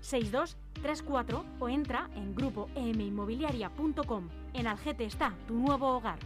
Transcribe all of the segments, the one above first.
6234 o entra en grupoeminmobiliaria.com. En Algete está tu nuevo hogar.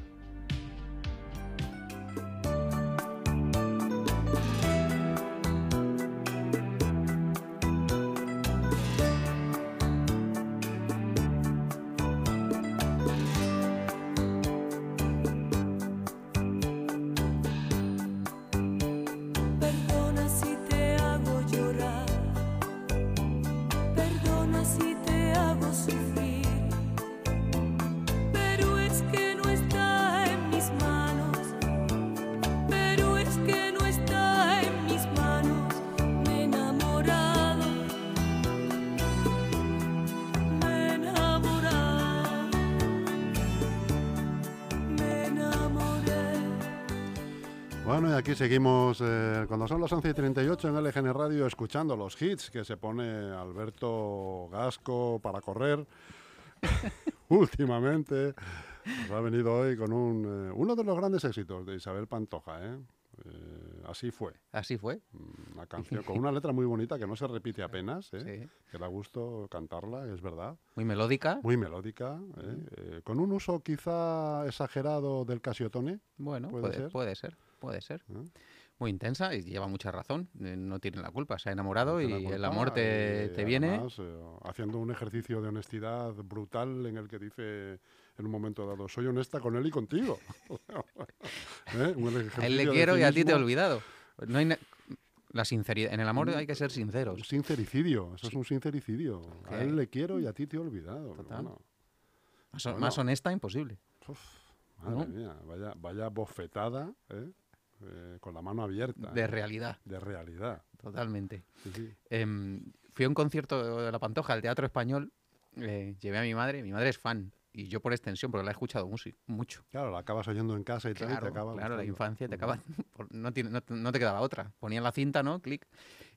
Y aquí seguimos eh, cuando son las 11 y 38 en LGN Radio escuchando los hits que se pone Alberto Gasco para correr. Últimamente nos ha venido hoy con un, eh, uno de los grandes éxitos de Isabel Pantoja. ¿eh? Eh, así fue. Así fue. Mm, Una canción con una letra muy bonita que no se repite apenas, ¿eh? Sí. que da gusto cantarla, es verdad. Muy melódica. Muy melódica, ¿eh? Eh, con un uso quizá exagerado del casiotone. Bueno, ¿Puede puede, ser? puede ser, puede ser. Muy intensa y lleva mucha razón. eh, No tiene la culpa. Se ha enamorado No y culpa, el amor te, te viene. además, eh, haciendo un ejercicio de honestidad brutal en el que dice en un momento dado, soy honesta con él y contigo. ¿Eh? Un A él le quiero y a ti te he olvidado. No hay na- la sinceridad. En el amor hay que ser Un sinceros. sincericidio, eso es un sincericidio. A él le quiero y a ti te he olvidado. Total. Bueno, Más, bueno. más honesta, imposible. uf, madre ¿No? mía, vaya, vaya bofetada ¿eh? Eh, con la mano abierta. De ¿eh? realidad, De realidad. totalmente. Sí, sí. Em, fui a un concierto de La Pantoja, al Teatro Español. eh, llevé a mi madre. Mi madre es fan. Y yo por extensión, porque la he escuchado mucho. Claro, la acabas oyendo en casa y tal, y te acaba claro, la infancia te acaba. no, tiene- no, te- no te quedaba otra. Ponían la cinta, ¿no? Clic.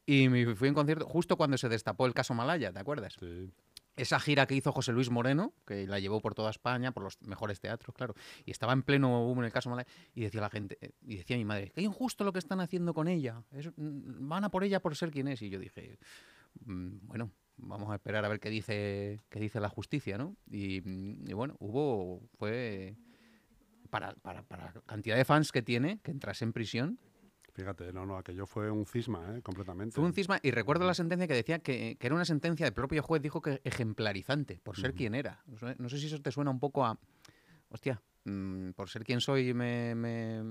Y me fui a un concierto justo cuando se destapó el caso Malaya, ¿te acuerdas? Sí. Esa gira que hizo José Luis Moreno, que la llevó por toda España, por los mejores teatros, claro. Y estaba en pleno boom en el caso Malaya. Y decía la gente, y decía mi madre, qué injusto lo que están haciendo con ella. Es- mm, van a por ella por ser quien es. Y yo dije, "Mm, bueno, vamos a esperar a ver qué dice, qué dice la justicia, ¿no? Y, mm, y bueno, hubo, fue para, para, para la cantidad de fans que tiene, que entrase en prisión, Fíjate, no, no, aquello fue un cisma, ¿eh? completamente. fue un cisma. Y recuerdo la sentencia que decía que, que era una sentencia, el propio juez dijo que ejemplarizante, por ser quien era. No sé si eso te suena un poco a. Hostia, mm, por ser quien soy me, me,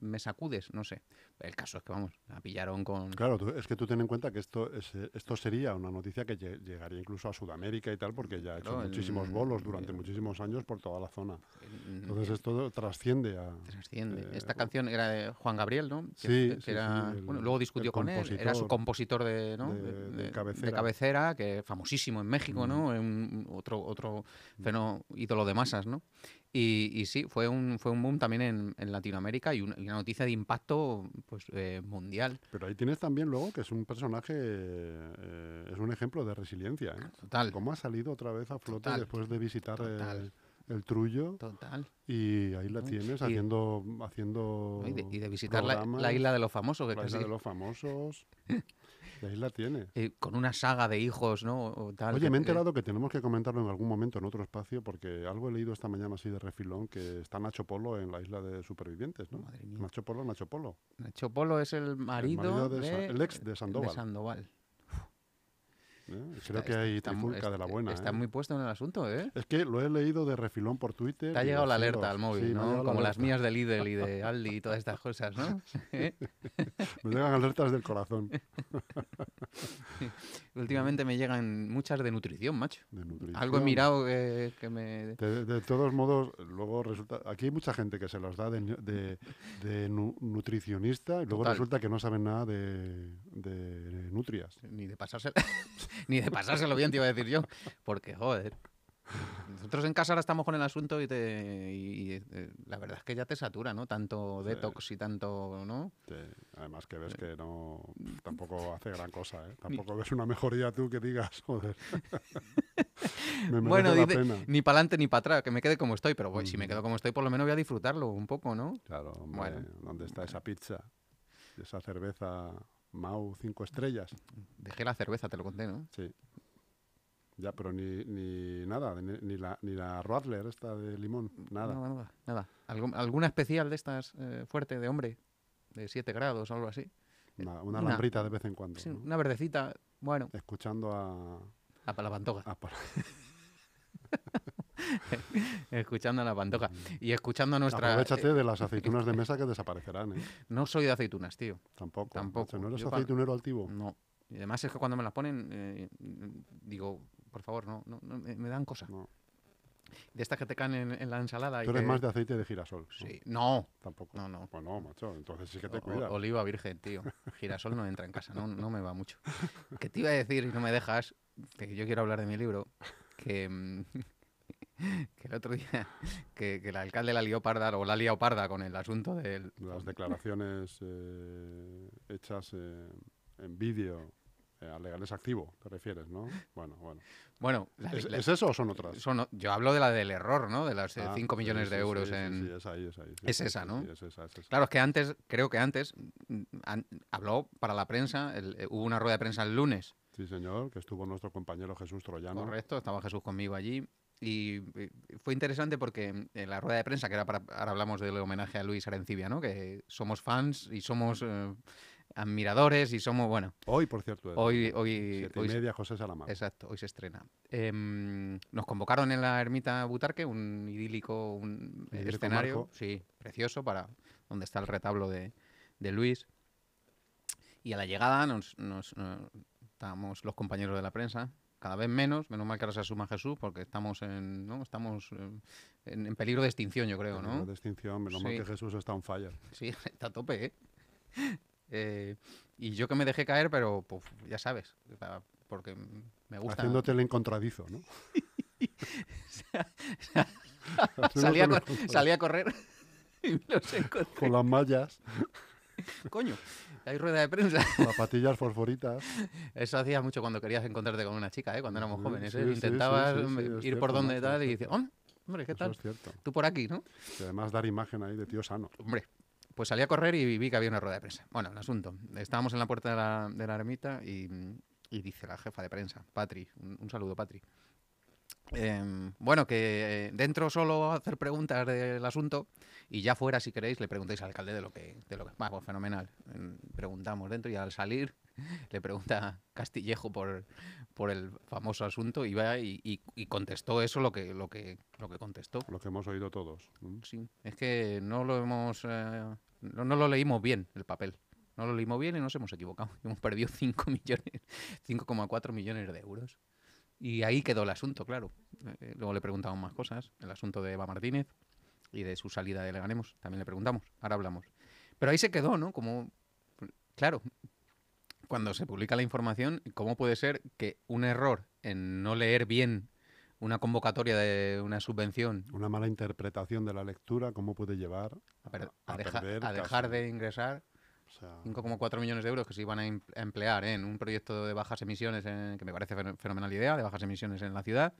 me sacudes, no sé. El caso es que, vamos, la pillaron con. Claro, tú- es que tú ten en cuenta que esto, es, eh, esto sería una noticia que lle- llegaría incluso a Sudamérica y tal, porque ya ha hecho Claro, muchísimos bolos durante en- muchísimos años por toda la zona. en- Entonces en- esto trasciende a... trasciende. eh, Esta canción era de Juan Gabriel, ¿no? Que, Sí, que sí, sí, era, el- bueno, luego discutió el con él. Era su compositor de, ¿no? de- de de cabecera. cabecera, que famosísimo en México, ¿no? Un- otro otro fenó- ídolo de masas, ¿no? Y, y sí, fue un, fue un boom también en, en Latinoamérica y una, y una noticia de impacto pues, eh, mundial. Pero ahí tienes también luego que es un personaje, eh, es un ejemplo de resiliencia. ¿eh? Total, Cómo ha salido otra vez a flote Total. después de visitar el Trullo total. y ahí la tienes Y- haciendo, haciendo Y de, visitar la, la isla de los famosos, que la isla de los famosos. y ahí la tienes. eh, con una saga de hijos, ¿no? O tal, Oye, que- me he enterado que tenemos que comentarlo en algún momento en otro espacio, porque algo he leído esta mañana así de refilón que está Nacho Polo en la isla de supervivientes, ¿no? Madre mía. Nacho Polo, Nacho Polo. Nacho Polo es el marido, marido de Sa- de- el ex de Sandoval. Sandoval. ¿Eh? Está- Creo que está- hay está mu- trifulca de la buena. Está ¿eh? muy puesto en el asunto, ¿eh? Es que lo he leído de refilón por Twitter. Te ha llegado la alerta al móvil, Sí, ¿no? llegado la Como las mías de Lidl y de Aldi y todas estas cosas, ¿no? ¿Eh? Me llegan alertas del corazón. Últimamente me llegan muchas de nutrición, macho. de nutrición. Algo he mirado que, que me... De, de todos modos, luego resulta. Aquí hay mucha gente que se los da de, de- de nu- nutricionista y luego Total. resulta que no saben nada de, de nutrias. Ni de pasarse, ni de pasárselo bien, te iba a decir yo. Porque, joder. Nosotros en casa ahora estamos con el asunto y, te, y, y, eh, la verdad es que ya te satura, ¿no? Tanto Sí. detox y tanto, ¿no? Sí, además que ves que no tampoco hace gran cosa, ¿eh? Tampoco ves una mejoría tú que digas, joder. me Bueno, la dice, pena. ni para adelante ni para atrás, que me quede como estoy, pero pues, si me quedo como estoy, por lo menos voy a disfrutarlo un poco, ¿no? Claro, hombre, Bueno. ¿dónde está esa pizza? Esa cerveza Mau cinco estrellas. Dejé la cerveza, te lo conté, ¿no? Sí. Ya, pero ni, ni nada, ni, ni la, ni la esta de limón, nada. Nada, nada. nada. Algu- ¿Alguna especial de estas eh, fuerte de hombre? De 7 grados o algo así. Una, una Una- lambrita de vez en cuando. Sí, ¿no? una verdecita, bueno, Escuchando a, a la pantoja. a Escuchando a la pantoja. Y escuchando a nuestra... Aprovechate eh, de las aceitunas de mesa que desaparecerán, ¿eh? no soy de aceitunas, tío. Tampoco. Tampoco. ¿No eres Yo pa- aceitunero altivo? No. Y además es que cuando me las ponen, eh, digo, por favor, no, no, no, me dan cosas. No. De estas que te caen en, en la ensalada. y Tú eres que- más de aceite de girasol. ¿no? Sí. No. Tampoco. No, no. Pues no, macho, entonces sí que te O- cuidas. oliva virgen, tío. Girasol no entra en casa, no, no me va mucho. Que te iba a decir, y no me dejas, que yo quiero hablar de mi libro, que, mm, que el otro día, que, que el alcalde la lió parda, o la ha liado parda con el asunto del... Las declaraciones eh, hechas eh, en vídeo eh, a legales activo, te refieres, ¿no? Bueno, bueno. Bueno, la- ¿Es, la- es eso o son otras? yo hablo de la del error, ¿no? De Ah, 5 sí, millones sí, de euros sí, en... sí, es ahí, es ahí. Es esa, ¿no? sí, es esa, es esa. Claro, es que antes, creo que antes, mm, an- habló para la prensa, el- eh, hubo una rueda de prensa el lunes, Sí, señor, que estuvo nuestro compañero Jesús Troyano. Correcto, estaba Jesús conmigo allí. Y eh, fue interesante porque en la rueda de prensa, que era para, ahora hablamos del homenaje a Luis Arencibia, ¿no? Que somos fans y somos eh, admiradores y somos, bueno, Hoy, por cierto, hoy, hoy, siete hoy y media, José Salamar. exacto, hoy se estrena. Em, nos convocaron en la ermita Butarque, un idílico, un eh, Idílico escenario, marco. sí, precioso para donde está el retablo de, de Luis. Y a la llegada nos, nos, eh, estábamos los compañeros de la prensa, cada vez menos, menos mal que ahora se asuma Jesús, porque estamos en, ¿no? estamos eh, en, en peligro de extinción, yo creo, ¿no? De extinción, menos mal Sí. que Jesús está on fire. Sí, está a tope, ¿eh? Eh, y yo que me dejé caer, pero pues, ya sabes, porque me gusta. Haciéndote el encontradizo, ¿no? salí, a, Haciéndote el cor- encontradizo. salí a correr y me los encontré. Con las mallas, Coño, hay rueda de prensa. zapatillas fosforitas. Eso hacías mucho cuando querías encontrarte con una chica, ¿eh? Cuando éramos jóvenes. ¿eh? sí, Intentabas sí, sí, ir cierto, por donde tal y dices, hombre, ¿qué Eso tal? es cierto. Tú por aquí, ¿no? Y además dar imagen ahí de tío sano. Hombre, pues salí a correr y vi que había una rueda de prensa. Bueno, el asunto. Estábamos en la puerta de la, de la ermita y, y dice la jefa de prensa, Patri, un, un saludo, Patri. Em, bueno, que eh, dentro solo hacer preguntas del asunto y ya fuera, si queréis, le preguntéis al alcalde de lo que... De lo que pues fenomenal. Em, preguntamos dentro y al salir le pregunta Castillejo por, por el famoso asunto y va y, y- y contestó eso lo que, lo que, lo que contestó. Lo que hemos oído todos. Sí, es que no lo hemos. eh, no, no lo leímos bien el papel. No lo leímos bien y nos hemos equivocado. Hemos perdido 5 millones, 5,4 millones de euros. Y ahí quedó el asunto, claro. Eh, luego le preguntamos más cosas. El asunto de Eva Martínez y de su salida de Leganemos. También le preguntamos. Ahora hablamos. Pero ahí se quedó, ¿no? Como. Claro. Cuando se publica la información, ¿cómo puede ser que un error en no leer bien una convocatoria de una subvención Una mala interpretación de la lectura, ¿cómo puede llevar a, a a deja- perder a dejar de ingresar o sea, 5,4 millones de euros que se iban a, em- a emplear en un proyecto de bajas emisiones, en- que me parece fen- fenomenal idea, de bajas emisiones en la ciudad,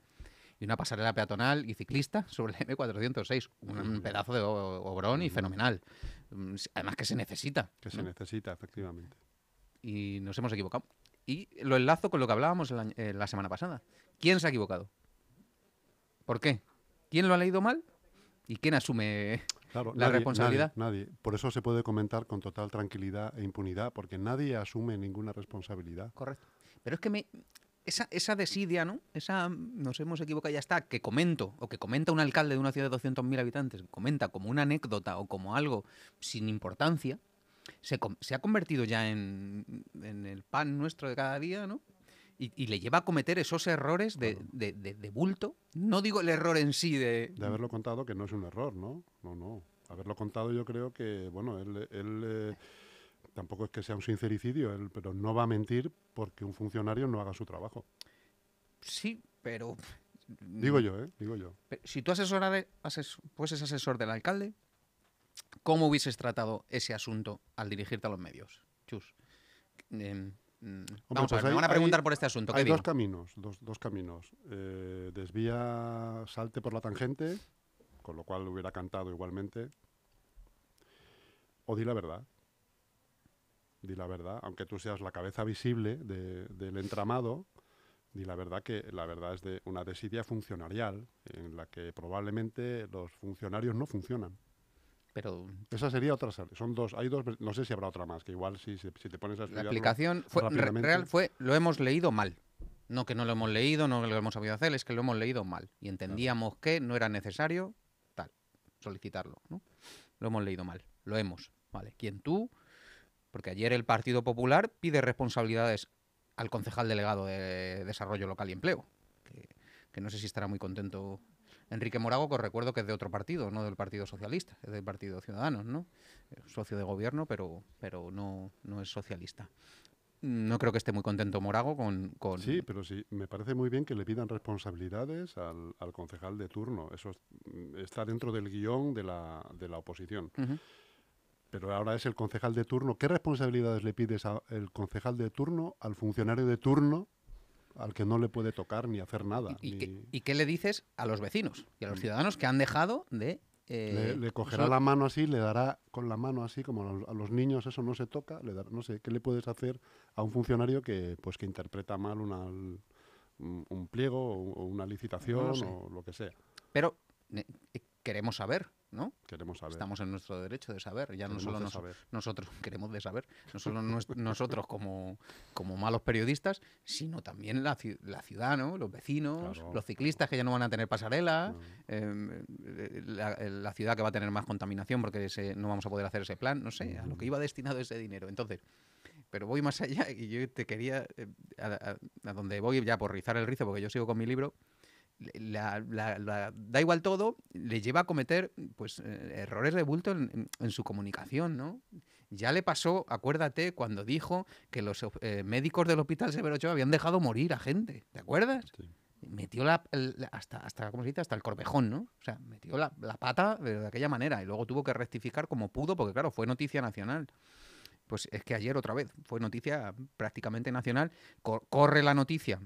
y una pasarela peatonal y ciclista sobre el M406. Un pedazo de obrón y fenomenal. Mm, Además que se necesita. que se necesita, efectivamente. Y nos hemos equivocado. Y lo enlazo con lo que hablábamos año- eh, la semana pasada. ¿Quién se ha equivocado? ¿Por qué? ¿Quién lo ha leído mal? ¿Y quién asume Claro, La nadie, responsabilidad. Nadie, nadie. Por eso se puede comentar con total tranquilidad e impunidad, porque nadie asume ninguna responsabilidad. Correcto. Pero es que me, esa, esa desidia, ¿no? Esa nos hemos equivocado, ya está, que comento, o que comenta un alcalde de una ciudad de 200.000 habitantes, comenta como una anécdota o como algo sin importancia, se ha convertido ya en, en el pan nuestro de cada día, ¿no? Y, y le lleva a cometer esos errores de, Claro. de- de- de bulto. No digo el error en sí de... De haberlo contado, que no es un error, ¿no? No, no. Haberlo contado yo creo que, bueno, él, él, eh, tampoco es que sea un sincericidio, él, pero no va a mentir porque un funcionario no haga su trabajo. Sí, pero... Digo yo, ¿eh? Digo yo. Si tú asesora- ases- fueses asesor del alcalde, ¿cómo hubieses tratado ese asunto al dirigirte a los medios? Chus. Em, mm, vamos a pues ver, me van a hay- preguntar por este asunto. ¿Qué Hay dos caminos, dos, dos caminos. Eh, desvía, salte por la tangente, con lo cual hubiera cantado igualmente. O di la verdad. Di la verdad, aunque tú seas la cabeza visible de- del entramado, di la verdad que la verdad es de una desidia funcionarial, en la que probablemente los funcionarios no funcionan. Pero Esa sería otra. Son dos, hay dos, no sé si habrá otra más, que igual si, si, te pones a la aplicación fue, real fue, lo hemos leído mal. No que no lo hemos leído, no lo hemos sabido hacer, es que lo hemos leído mal. Y entendíamos que no era necesario tal, solicitarlo. ¿no? Lo hemos leído mal. Lo hemos. Vale. ¿Quién tú? Porque ayer el Partido Popular pide responsabilidades al concejal delegado de Desarrollo Local y Empleo. Que, que no sé si estará muy contento Enrique Morago, que os recuerdo que es de otro partido, no del Partido Socialista, es del Partido Ciudadanos, ¿no? Eh, Socio de gobierno, pero, pero no, no es socialista. No creo que esté muy contento Morago con... con- Sí, pero sí, me parece muy bien que le pidan responsabilidades al, al concejal de turno. Eso es- mm, está dentro del guion de la, de la oposición. Pero ahora es el concejal de turno. ¿Qué responsabilidades le pides al concejal de turno al funcionario de turno al que no le puede tocar ni hacer nada? ¿Y, ni- qué, y qué le dices a los vecinos y a los Mm. ciudadanos que han dejado de... eh, le, le cogerá la mano así, le dará con la mano así, como a los, niños eso no se toca, le dará- no sé, ¿qué le puedes hacer a un funcionario que pues que interpreta mal una, un, pliego o, una licitación o lo que sea? Pero eh, queremos saber, ¿no? Queremos saber. Estamos en nuestro derecho de saber. Ya no solo de nos- saber. nosotros queremos de saber, no solo nosotros como, como malos periodistas, sino también la, la ciudad, ¿no? Los vecinos, Claro, los ciclistas que ya no van a tener pasarela, No. em, eh, la, eh, la ciudad que va a tener más contaminación porque ese- no vamos a poder hacer ese plan, no sé, a lo que iba destinado ese dinero. Entonces, pero voy más allá y yo te quería, eh, a, a- a donde voy ya por rizar el rizo, porque yo sigo con mi libro, la- la- la- da igual todo, le lleva a cometer pues eh, errores de bulto en, en- en su comunicación, ¿no? Ya le pasó, acuérdate, cuando dijo que los eh, médicos del Hospital Severo Ochoa habían dejado morir a gente, ¿te acuerdas? Sí. Metió la, hasta, hasta, ¿cómo se dice? Hasta el corvejón, ¿no? O sea, metió la, pata de, de aquella manera y luego tuvo que rectificar como pudo, porque claro, fue noticia nacional. Pues es que ayer otra vez fue noticia prácticamente nacional. Co- corre la noticia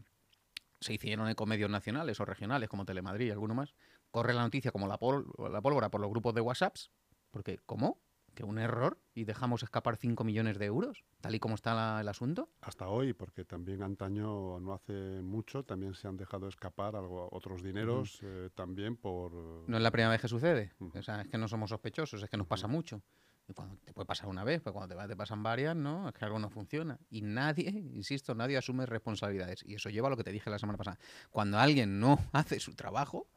se hicieron ecomedios nacionales o regionales como Telemadrid y alguno más, corre la noticia como la, pol- la pólvora por los grupos de WhatsApps, porque ¿cómo? ¿Que un error y dejamos escapar 5 millones de euros, tal y como está la- el asunto? Hasta hoy, porque también antaño, no hace mucho, también se han dejado escapar algo, otros dineros eh, también por... No es la primera vez que sucede, o sea, es que no somos sospechosos, es que nos pasa mucho. Cuando te puede pasar una vez, pero cuando te, va- te pasan varias, ¿no? Es que algo no funciona. Y nadie, insisto, nadie asume responsabilidades. Y eso lleva a lo que te dije la semana pasada. Cuando alguien no hace su trabajo,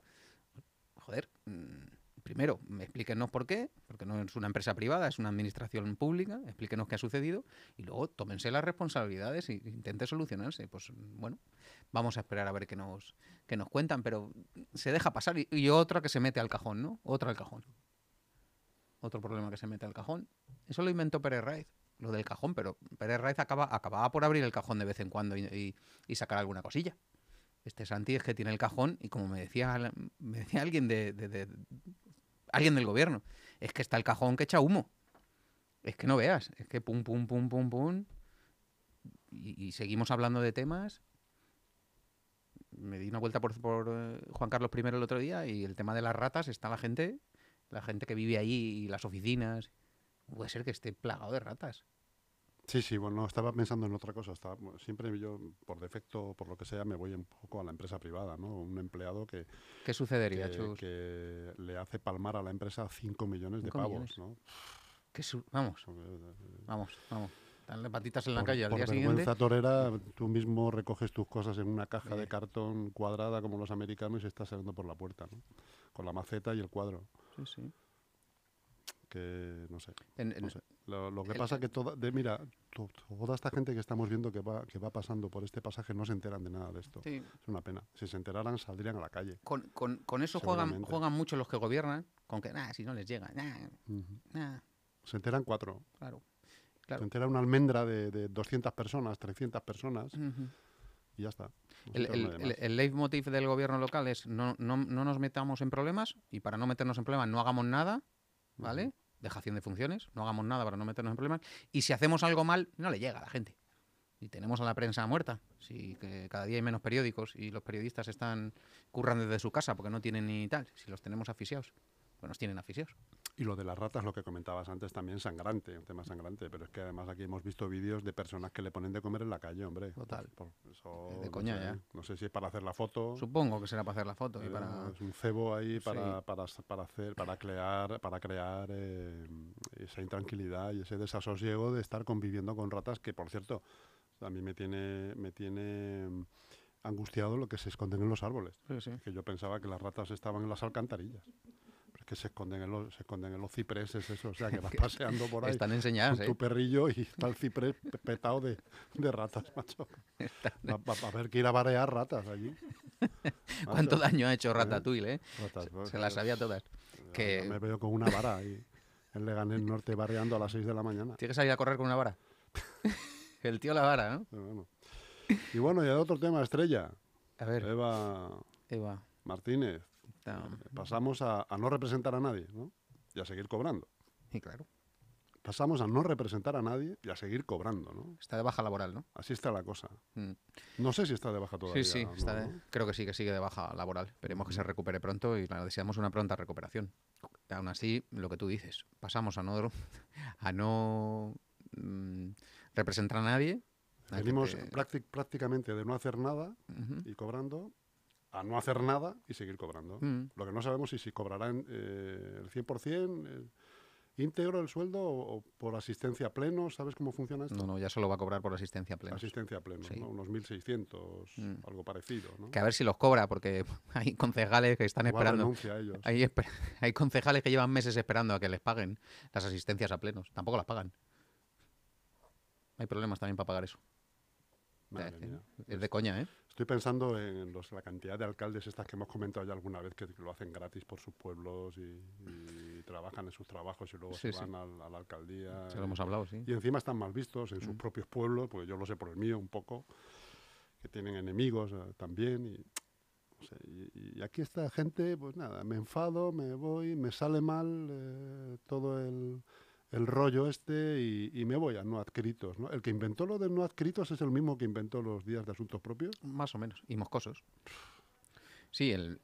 joder, mm, primero, explíquenos por qué, porque no es una empresa privada, es una administración pública, explíquenos qué ha sucedido y luego tómense las responsabilidades e intente solucionarse. Pues bueno, vamos a esperar a ver qué nos, qué nos cuentan, pero se deja pasar y otra que se mete al cajón, ¿no? Otra al cajón. Otro problema que se mete al cajón. Eso lo inventó Pérez Raiz, lo del cajón, pero Pérez Raiz acaba, acababa por abrir el cajón de vez en cuando y, sacar alguna cosilla. Este Santi es que tiene el cajón y como me decía, me decía alguien de, alguien del gobierno, es que está el cajón que echa humo. Es que no veas, es que pum, pum, pum, pum, pum. Y, y seguimos hablando de temas. Me di una vuelta por, por eh, Juan Carlos I el otro día y el tema de las ratas está la gente, la gente que vive ahí y las oficinas. Puede ser que esté plagado de ratas. Sí, sí, bueno, no, estaba pensando en otra cosa. Estaba, siempre yo, por defecto, por lo que sea, me voy un poco a la empresa privada, ¿no? Un empleado que, ¿Qué sucedería, que, Chus? que le hace palmar a la empresa 5 millones de pavos, millones. ¿no? ¿Qué su- Vamos, Eso, eh, vamos, vamos. Darle patitas en la por, calle al por día vergüenza siguiente. torera, tú mismo recoges tus cosas en una caja de Bien. cartón cuadrada como los americanos y estás saliendo por la puerta, ¿no? Con la maceta y el cuadro. Sí, sí. Que, no sé. En- en- no sé. Lo, lo que el- pasa que toda, de, mira, to- toda esta gente que estamos viendo que va, que va pasando por este pasaje no se enteran de nada de esto. sí, Es una pena. Si se enteraran, saldrían a la calle. con, con- con eso juegan, juegan mucho los que gobiernan, con que, nah, si no les llega, nah, Ujú. nah, Se enteran cuatro. claro. Se Claro. entera una almendra de, de 200 personas, 300 personas, Ujú. Y ya está. El, el leitmotiv del gobierno local es no, no, no nos metamos en problemas y para no meternos en problemas no hagamos nada, ¿vale? Dejación de funciones, no hagamos nada para no meternos en problemas. Y si hacemos algo mal, no le llega a la gente. Y tenemos a la prensa muerta. Si que cada día hay menos periódicos y los periodistas están curran desde su casa porque no tienen ni tal. Si los tenemos asfixiados, pues nos tienen asfixiados. Y lo de las ratas, lo que comentabas antes, también sangrante, un tema sangrante. Pero es que además aquí hemos visto vídeos de personas que le ponen de comer en la calle, hombre. Total. Por- eso, Es de no coña sé, ya. No sé si es para hacer la foto. Supongo que será para hacer la foto y eh, para... Es un cebo ahí para, Sí. para, para hacer, para crear, para crear eh, esa intranquilidad y ese desasosiego de estar conviviendo con ratas que, por cierto, a mí me tiene, me tiene angustiado lo que se esconden en los árboles. Sí, sí. Que yo pensaba que las ratas estaban en las alcantarillas. Que se esconden en los, se esconden en los cipreses, eso. O sea, que vas paseando por ahí Están con ¿eh? tu perrillo y está el ciprés pe- petado de, de ratas, macho. Va, va- va a haber que ir a barear ratas allí. ¿Cuánto Macho, daño ha hecho Ratatouille, eh? ratas, Se, pues, se las sabía todas. ya que- Me veo con una vara ahí en Leganés Norte bareando a las 6 de la mañana. Tiene que salir a correr con una vara. El tío la vara, ¿no? Bueno. Y bueno, y el otro tema, estrella. A ver, Eva Eva. Martínez. Está- Pasamos a, a no representar a nadie, ¿no? Y a seguir cobrando. Y claro, Pasamos a no representar a nadie y a seguir cobrando, ¿no? está de baja laboral, ¿no? Así está la cosa. Mm. No sé si está de baja todavía. Sí, sí, ¿no? está de- creo que sí, que sigue de baja laboral. Esperemos que se recupere pronto y deseamos una pronta recuperación. Aún así, lo que tú dices, pasamos a no, a no mm, representar a nadie. Venimos te- prácti- prácticamente de no hacer nada y cobrando a no hacer nada y seguir cobrando. Mm. Lo que no sabemos es si cobrarán eh, el 100% el íntegro el sueldo o, o por asistencia pleno. ¿Sabes cómo funciona esto? No, no, ya solo va a cobrar por asistencia plena. Asistencia pleno, Sí. ¿no? unos 1.600, Mm. algo parecido. ¿no? Que a ver si los cobra, porque hay concejales que están Igual esperando. renuncia a ellos. Hay, hay concejales que llevan meses esperando a que les paguen las asistencias a plenos. Tampoco las pagan. Hay problemas también para pagar eso. Madre Eh, mía. Es de coña, ¿eh? Estoy pensando en los- la cantidad de alcaldes estas que hemos comentado ya alguna vez que lo hacen gratis por sus pueblos y, y trabajan en sus trabajos y luego Sí, se sí. van al- a la alcaldía. Se lo hemos hablado, sí. Y encima están mal vistos en sus Mm. propios pueblos, porque yo lo sé por el mío un poco, que tienen enemigos eh, también. Y, no sé, y- y aquí esta gente, pues nada, me enfado, me voy, me sale mal eh, todo el, el rollo este y, y me voy a no adscritos. ¿no? El que inventó lo de no adscritos es el mismo que inventó los días de asuntos propios. Más o menos. Y moscosos. Sí, el.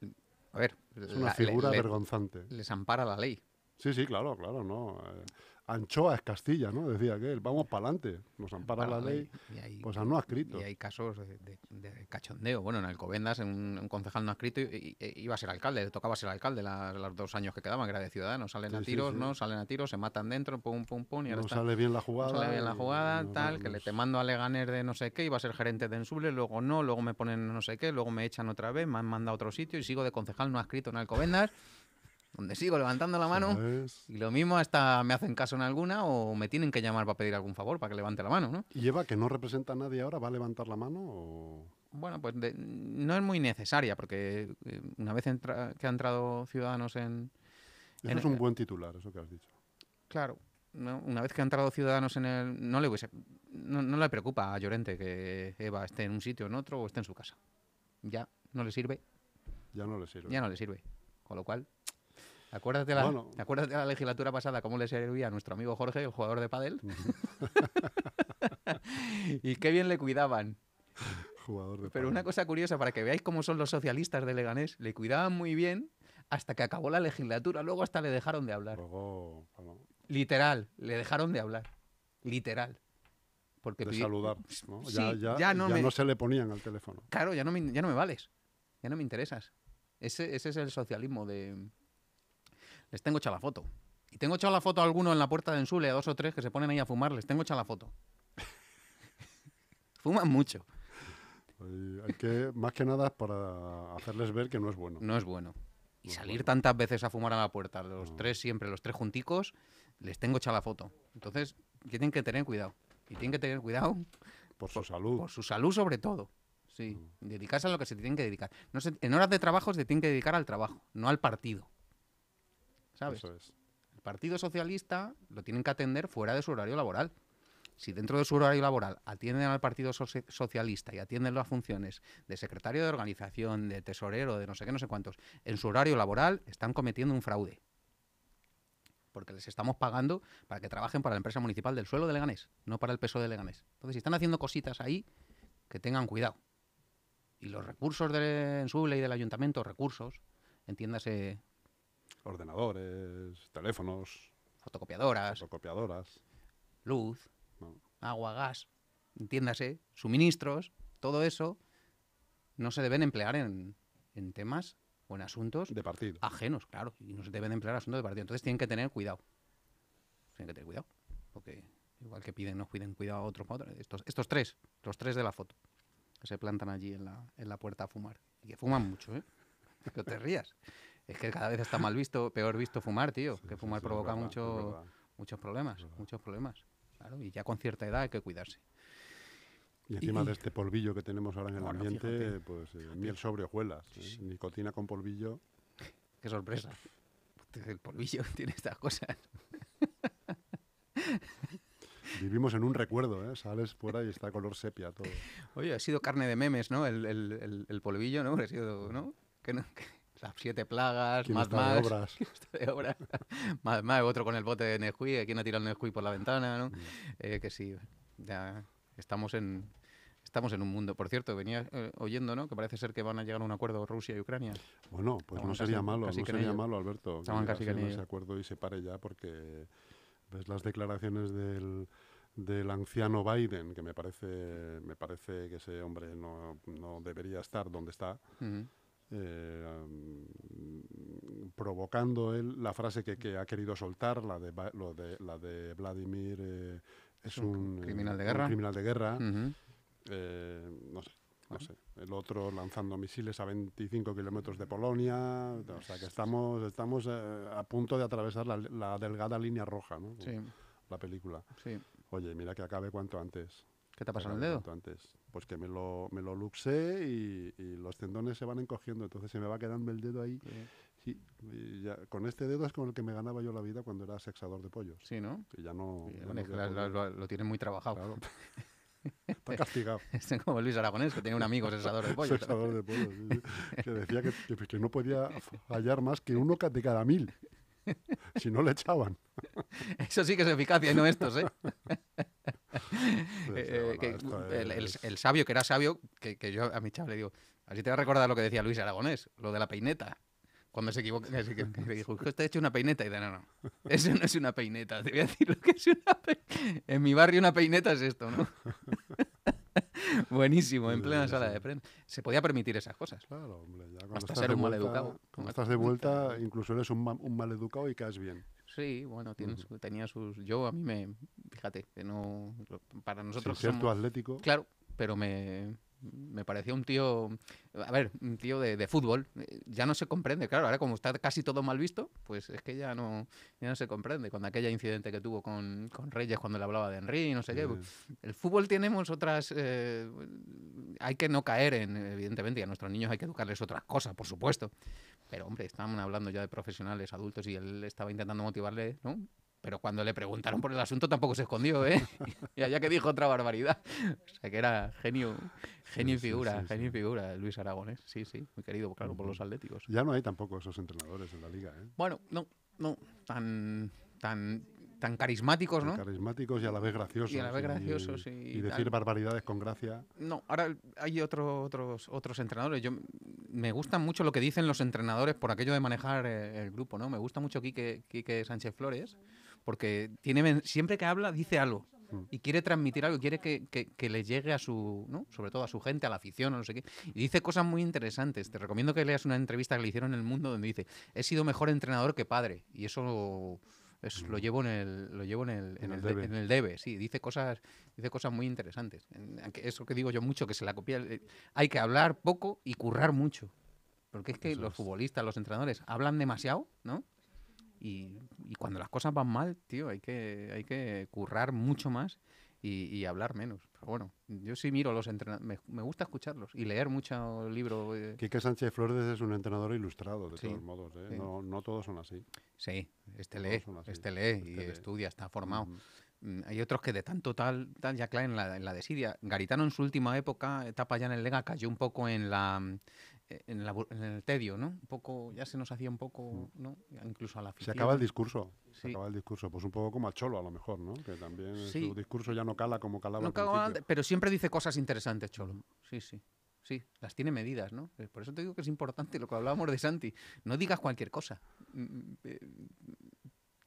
A ver. Es una la- figura le- vergonzante. les ampara la ley. Sí, sí, claro, claro, no. Eh, Anchoa es Castilla, ¿no? Decía que vamos para adelante, nos ampara la ley, Y hay, pues no adscritos. y hay casos de, de- de cachondeo. Bueno, en Alcobendas, un, un concejal no adscrito i- i- iba a ser alcalde, le tocaba ser alcalde la- los dos años que quedaban, que era de Ciudadanos. Salen a Sí, tiros, sí. ¿no? Salen a tiros, se matan dentro, pum, pum, pum, y ahora no está. sale bien la no jugada. sale bien la y- jugada, y tal, que le te mando a Leganés de no sé qué, iba a ser gerente de Ensuble, luego no, luego me ponen no sé qué, luego me echan otra vez, me han mandado a otro sitio y sigo de concejal no adscrito en Alcobendas, donde sigo levantando la mano. ¿sabes? Y lo mismo hasta me hacen caso en alguna o me tienen que llamar para pedir algún favor para que levante la mano, ¿no? ¿Y Eva, que no representa a nadie ahora, va a levantar la mano o...? Bueno, pues de- no es muy necesaria porque eh, una vez entra- que ha entrado Ciudadanos en... Eso En- es un buen titular, eso que has dicho. Claro, ¿no? una vez que ha entrado Ciudadanos en el... No le, hubiese- no, no le preocupa a Llorente que Eva esté en un sitio, en otro o esté en su casa. Ya no le sirve, Ya no le sirve. ya no le sirve. Con lo cual... Acuérdate la, Bueno. acuérdate de la legislatura pasada cómo le servía a nuestro amigo Jorge, el jugador de pádel, y qué bien le cuidaban. Jugador de Pero una cosa curiosa, para que veáis cómo son los socialistas de Leganés, le cuidaban muy bien hasta que acabó la legislatura. Luego hasta le dejaron de hablar. Luego, bueno, Literal, le dejaron de hablar. Literal. Porque de pi- saludar, ¿no? Sí, ya, ya, ya no ya me- no se le ponían al teléfono. Claro, ya no, me, ya no me vales. Ya no me interesas. Ese, ese es el socialismo de... Les tengo hecha la foto. Y tengo echado la foto a alguno en la puerta de Ensule, a dos o tres que se ponen ahí a fumar. Les tengo hecha la foto. Fuman mucho. Hay, hay que, más que nada, para hacerles ver que no es bueno. No es bueno. Y No es salir bueno. tantas veces a fumar a la puerta, los No. tres siempre, los tres junticos, les tengo hecha la foto. Entonces, tienen que tener cuidado. Y tienen que tener cuidado Por su salud. por su salud sobre todo. Sí, Mm. dedicarse a lo que se tienen que dedicar. No se- en horas de trabajo se tienen que dedicar al trabajo, no al partido. ¿Sabes? Eso es. El Partido Socialista lo tienen que atender fuera de su horario laboral. si dentro de su horario laboral atienden al Partido Soci- Socialista y atienden las funciones de secretario de organización, de tesorero, de no sé qué, no sé cuántos, en su horario laboral están cometiendo un fraude. Porque les estamos pagando para que trabajen para la empresa municipal del suelo de Leganés, no para el peso de Leganés. Entonces, si están haciendo cositas ahí, que tengan cuidado. Y los recursos del Ensule y del ayuntamiento, recursos, entiéndase Ordenadores, teléfonos, fotocopiadoras, fotocopiadoras. luz, No. agua, gas, entiéndase, suministros, todo eso no se deben emplear en, en temas o en asuntos De partido. ajenos, claro, y no se deben emplear en asuntos de partido. Entonces tienen que tener cuidado. Tienen que tener cuidado, porque igual que piden, nos piden cuidado a otros, otros. Estos, estos tres, los tres de la foto, que se plantan allí en la, en la puerta a fumar. Y que fuman mucho, ¿eh? Que te rías. Es que cada vez está mal visto, peor visto fumar, tío. Sí, que fumar sí, provoca mucho, muchos problemas, muchos problemas. Claro, y ya con cierta edad hay que cuidarse. Y encima Y- de este polvillo que tenemos ahora en el Bueno, ambiente, fíjate, pues eh, miel sobre hojuelas. ¿eh? Nicotina con polvillo. Qué sorpresa. El polvillo tiene estas cosas. Vivimos en un recuerdo, ¿eh? Sales fuera y está color sepia todo. Oye, ha sido carne de memes, ¿no? El, el, el, el polvillo, ¿no? Ha sido, ¿no? Que no- que las siete plagas, ¿Quién más de más. obras? de obra. más más, otro con el bote de Nesquik, ¿quién ha tirado el Nesquik por la ventana, no? Mm. Eh, que sí, ya estamos en estamos en un mundo. Por cierto, venía eh, oyendo, ¿no? Que parece ser que van a llegar a un acuerdo Rusia y Ucrania. Bueno, pues Estaban no casi- sería malo, casi no sería malo, Alberto, Estaban casi que a ese acuerdo y se pare ya, porque ves las declaraciones del, del anciano Biden, que me parece, me parece que ese hombre no, no debería estar donde está, Ujú. Eh, mm, provocando él la frase que, que ha querido soltar, la de, lo de, la de Vladimir eh, es un un, eh, criminal de un guerra. criminal de guerra. Eh, no sé, no sé. El otro lanzando misiles a 25 kilómetros de Polonia. O sea que estamos, estamos a punto de atravesar la, la delgada línea roja, ¿no? Sí, La película. sí. Oye, mira que acabe cuanto antes. ¿Qué te ha pasado en el dedo? antes. Pues que me lo, me lo luxé y, y los tendones se van encogiendo. Entonces se me va quedando el dedo ahí. Sí, y ya- con este dedo es con el que me ganaba yo la vida cuando era sexador de pollos. Sí, ¿no? Y ya no. Sí, ya bueno, no la- lo, lo tienen muy trabajado. Claro. Está castigado. Es como Luis Aragonés, que tiene un amigo sensador de pollo. Sexador de pollos, sí, sí. que decía que, que- que no podía fallar más que uno de cada mil. Si no le echaban. Eso sí que es eficacia y no estos, ¿eh? Pues, Eh, que esto el, el- es- el sabio, que era sabio, que, que yo a mi chaval le digo, así te va a recordar lo que decía Luis Aragonés, lo de la peineta. Cuando se equivoca, que, que- que dijo, usted ha hecho una peineta. Y dice, no, no, eso no es una peineta. Te voy a decir lo que es una peineta. En mi barrio una peineta es esto, ¿no? Buenísimo, en plena sala de prensa. Se podía permitir esas cosas. Claro, hombre, ya cuando Hasta estás ser de un maleducado. Cuando estás de vuelta, incluso eres un, ma- un maleducado y caes bien. Sí, bueno, tiene su- tenía sus... Yo a mí me... Fíjate, que no... Para Sin nosotros ser somos- tú atlético. Claro, pero me, me parecía un tío, a ver, un tío de, de fútbol. Eh, Ya no se comprende, claro, ahora como está casi todo mal visto, pues es que ya no, ya no se comprende. Con aquella incidente que tuvo con, con Reyes cuando le hablaba de Henry y no sé qué. pues, El fútbol tenemos otras... eh, hay que no caer en, evidentemente, y a nuestros niños hay que educarles otras cosas, por supuesto. Pero, hombre, estaban hablando ya de profesionales adultos y él estaba intentando motivarle, ¿no? Pero cuando le preguntaron por el asunto tampoco se escondió, ¿eh? y allá que dijo otra barbaridad. O sea que era genio, genio y sí, figura, sí, genio y figura, Luis Aragonés. Sí, sí, muy querido, claro, por los atléticos. ya no hay tampoco esos entrenadores en la liga, ¿eh? Bueno, no, no, tan, tan, tan carismáticos, ¿no? carismáticos y a la vez graciosos. Y a la vez graciosos y y decir barbaridades con gracia. No, ahora hay otro- otros, otros entrenadores. Yo me gusta mucho lo que dicen los entrenadores por aquello de manejar eh, el grupo, ¿no? Me gusta mucho Quique, Quique Sánchez Flores, porque tiene siempre que habla dice algo Mm. y quiere transmitir algo, quiere que, que- que le llegue a su, ¿no? Sobre todo a su gente, a la afición, o no sé qué. Y dice cosas muy interesantes. Te recomiendo que leas una entrevista que le hicieron en El Mundo donde dice, he sido mejor entrenador que padre. Y eso es- lo llevo en el, lo llevo en el, En en el el de- debe. en el debe, sí. Dice cosas, dice cosas muy interesantes. Eso que digo yo mucho, que se la copia. eh, Hay que hablar poco y currar mucho. Porque es que Eso los es. futbolistas, los entrenadores, hablan demasiado, ¿no? Y, y cuando las cosas van mal, tío, hay que, hay que currar mucho más y, y hablar menos. Pero bueno, yo sí miro los entrenadores, me, me gusta escucharlos y leer mucho libro. eh, Quique Sánchez Flores es un entrenador ilustrado, de Sí, todos modos. ¿eh? sí. No, no todos son así. Sí, este lee, este lee y este lee. estudia, está formado. Mm, Hay otros que de tanto tal, tal ya caen en la, en la desidia. Garitano en su última época, etapa ya en el Lega, cayó un poco en la en, la bu- en el tedio, ¿no? Un poco, ya se nos hacía un poco, ¿no? Incluso a la Se afición. acaba el discurso. Se acaba el discurso. Pues un poco como a Cholo, a lo mejor, ¿no? Que también Sí. su discurso ya no cala como calaba No al antes, pero siempre dice cosas interesantes, Cholo. Sí, sí. Sí, las tiene medidas, ¿no? Eh, Por eso te digo que es importante lo que hablábamos de Santi. No digas cualquier cosa.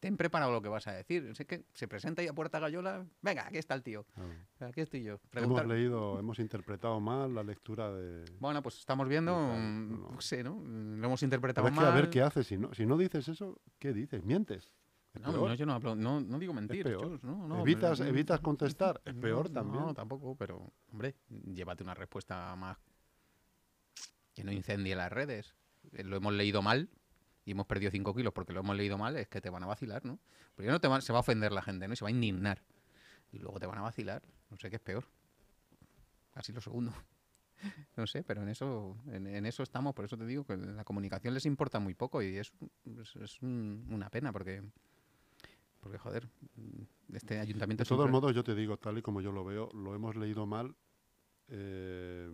Ten preparado lo que vas a decir. Sé que se presenta ahí a Puerta Gallola. Venga, aquí está el tío. Claro. Aquí estoy yo. Hemos leído, hemos interpretado mal la lectura de... Bueno, pues estamos viendo. Mm, no. no sé, ¿no? Mm, Lo hemos interpretado es que mal. a ver qué haces. Si no, si no dices eso, ¿qué dices? ¿Mientes? Es No, no, yo no, hablo- no, no digo peor. No, no, evitas, pero- evitas contestar. Es peor también. No, tampoco, pero, hombre, llévate una respuesta más que no incendie las redes. Eh, Lo hemos leído mal y hemos perdido 5 kilos porque lo hemos leído mal, es que te van a vacilar, ¿no? Primero te va- se va a ofender la gente, ¿no? Y se va a indignar. Y luego te van a vacilar. No sé qué es peor. Casi lo segundo. No sé, pero en eso, en, en eso estamos. Por eso te digo que la comunicación les importa muy poco y es, es, es un- una pena porque, porque joder, este ayuntamiento De todos siempre- modos, yo te digo, tal y como yo lo veo, lo hemos leído mal. Eh,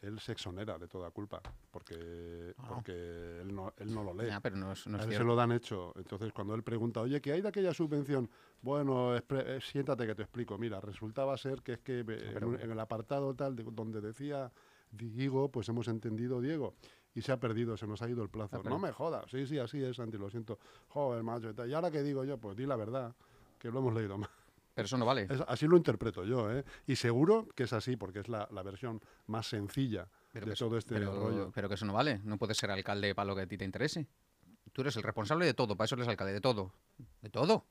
él se exonera de toda culpa, porque, Ah. porque él, no, él no lo lee. Pero no es, no A es él se lo dan hecho. Entonces, cuando él pregunta, oye, ¿qué hay de aquella subvención? Bueno, eh, siéntate que te explico. Mira, resultaba ser que es que eh, en, pero- un- en el apartado tal, de- donde decía Diego, pues hemos entendido Diego. Y se ha perdido, se nos ha ido el plazo. Ah, No me jodas. Sí, sí, así es, Santi, lo siento. Joder, macho. Y ahora que digo yo, pues di la verdad, que lo hemos leído mal. Pero eso no vale. Es- así lo interpreto yo, ¿eh? Y seguro que es así, porque es la, la versión más sencilla Pero de que, eso, todo este pero- rollo. pero que eso no vale. No puedes ser alcalde para lo que a ti te interese. Tú eres el responsable de todo. Para eso eres alcalde de todo. De todo.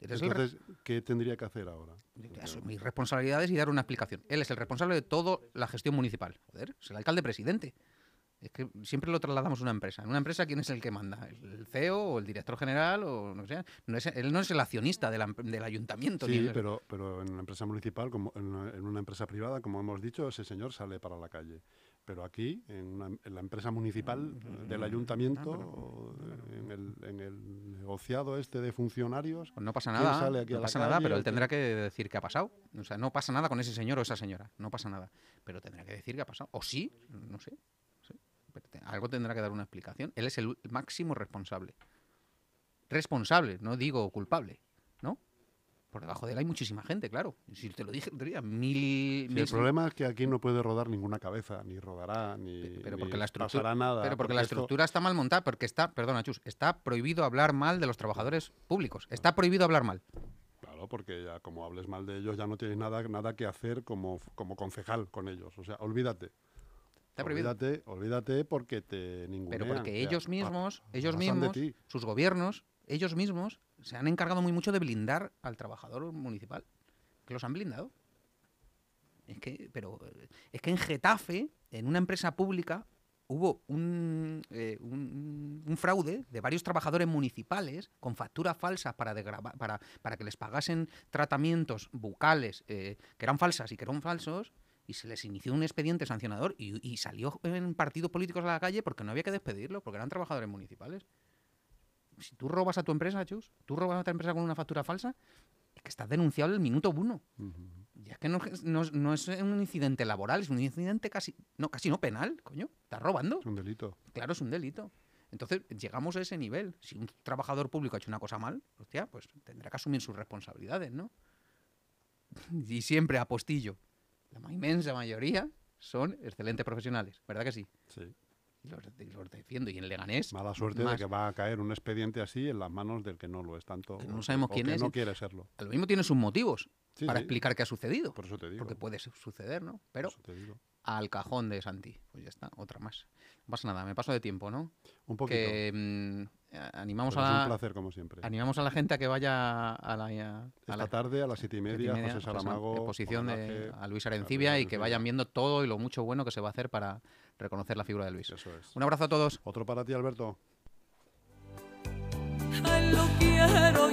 Eres el Entonces, ¿qué tendría que hacer ahora? asumir responsabilidades y dar una explicación. Él es el responsable de toda la gestión municipal. Joder, es el alcalde presidente. Es que siempre lo trasladamos a una empresa. En una empresa, ¿quién es el que manda? ¿El CEO o el director general? o no sé? No es, Él no es el accionista de la del ayuntamiento. Sí, pero, pero en una empresa municipal, como en una, en una empresa privada, como hemos dicho, ese señor sale para la calle. Pero aquí, en, una- en la empresa municipal del ayuntamiento, en el, en el negociado este de funcionarios, Pues no pasa ¿Quién nada, sale aquí a no pasa nada, pero él tendrá que decir qué ha pasado. O sea, no pasa nada con ese señor o esa señora, no pasa nada. Pero tendrá que decir qué ha pasado. O sí, no sé. Algo tendrá que dar una explicación. Él es el máximo responsable. Responsable, no digo culpable, ¿no? Por debajo de él hay muchísima gente, claro. Si te lo dije, te diría mil... Sí, mil- el problema es que aquí no puede rodar ninguna cabeza, ni rodará, ni, pero ni porque la pasará estructura, nada. pero porque la esto- estructura está mal montada, porque está, perdona, Chus, está prohibido hablar mal de los trabajadores públicos. Está prohibido hablar mal. Claro, porque ya como hables mal de ellos, ya no tienes nada, nada que hacer como, como concejal con ellos. O sea, olvídate. Está prohibido. Olvídate, olvídate porque te ningunean. Pero porque o sea, ellos pa- mismos, ellos mismos, sus gobiernos, ellos mismos se han encargado muy mucho de blindar al trabajador municipal. Que los han blindado. Es que, pero eh, es que en Getafe, en una empresa pública, hubo un, eh, un- un fraude de varios trabajadores municipales con facturas falsas para, para que les pagasen tratamientos bucales eh, que eran falsas y que eran falsos, y se les inició un expediente sancionador y, y salió en partidos políticos a la calle porque no había que despedirlo, porque eran trabajadores municipales. Si tú robas a tu empresa, Chus, tú robas a tu empresa con una factura falsa, es que estás denunciado el minuto uno. Ujú. Y es que no es un incidente laboral, es un incidente casi, no, casi no penal, coño. Estás robando. Es un delito. Claro, es un delito. Entonces, llegamos a ese nivel. Si un trabajador público ha hecho una cosa mal, hostia, pues tendrá que asumir sus responsabilidades, ¿no? Y siempre apostillo. La inmensa mayoría son excelentes profesionales, ¿verdad que sí? Sí. Y los, defiendo. Y en Leganés. Mala suerte más. de que va a caer un expediente así en las manos del que no lo es tanto. Que no sabemos o quién que es no y- quiere serlo. A lo mismo tiene sus motivos Sí, para sí, explicar qué ha sucedido. Por eso te digo. Porque puede su- suceder, ¿no? Pero al cajón de Santi. Pues ya está, otra más. No pasa nada, me paso de tiempo, ¿no? Un poquito. Que mm, animamos pero es un a la, placer, como siempre. animamos a la gente a que vaya a la, a Esta la tarde a las siete y siete y media, media, José pues, Saramago. exposición de, a Luis Arencibia y que vayan viendo todo y lo mucho bueno que se va a hacer para reconocer la figura de Luis. Eso es. Un abrazo a todos. Otro para ti, Alberto. Lo quiero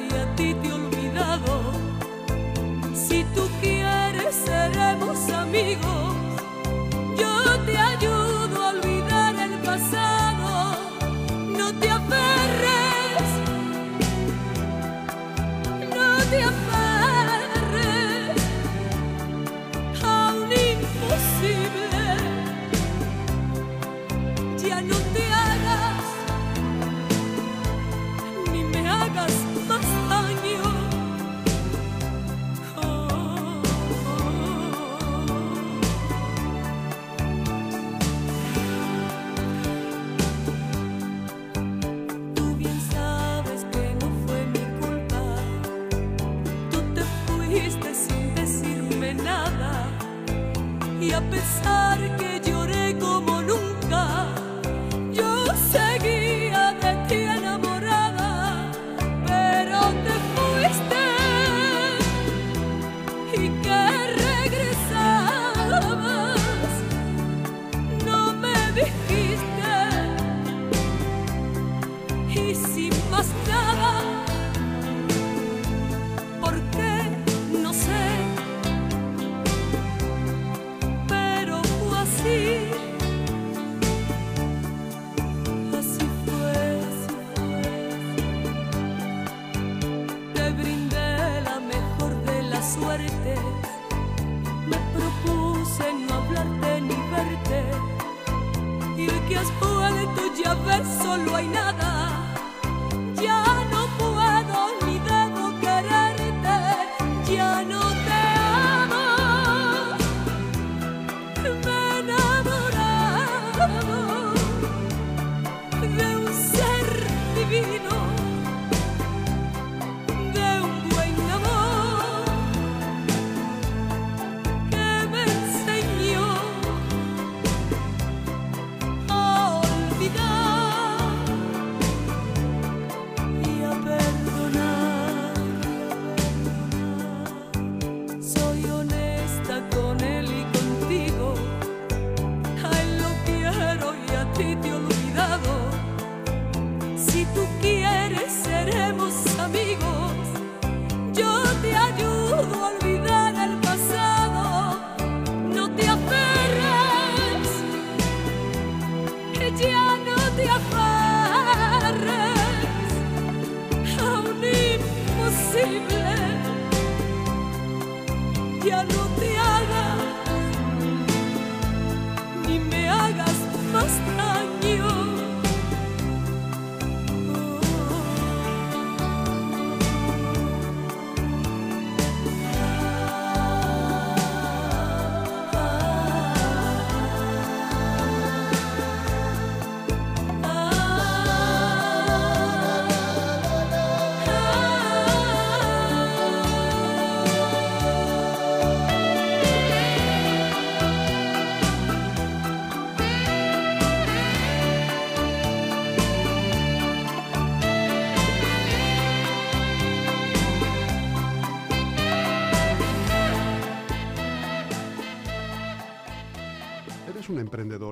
y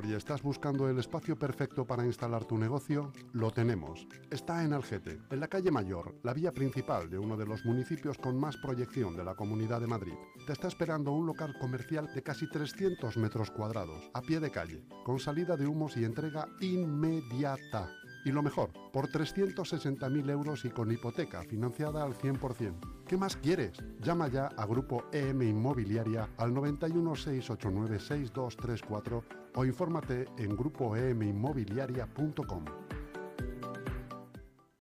y estás buscando el espacio perfecto para instalar tu negocio? Lo tenemos. Está en Algete, en la calle Mayor, la vía principal de uno de los municipios con más proyección de la Comunidad de Madrid. Te está esperando un local comercial de casi 300 metros cuadrados, a pie de calle, con salida de humos y entrega inmediata. Y lo mejor, por 360.000 euros y con hipoteca financiada al 100%. ¿Qué más quieres? Llama ya a Grupo EM Inmobiliaria al 91 689 6234 o infórmate en grupoeminmobiliaria.com.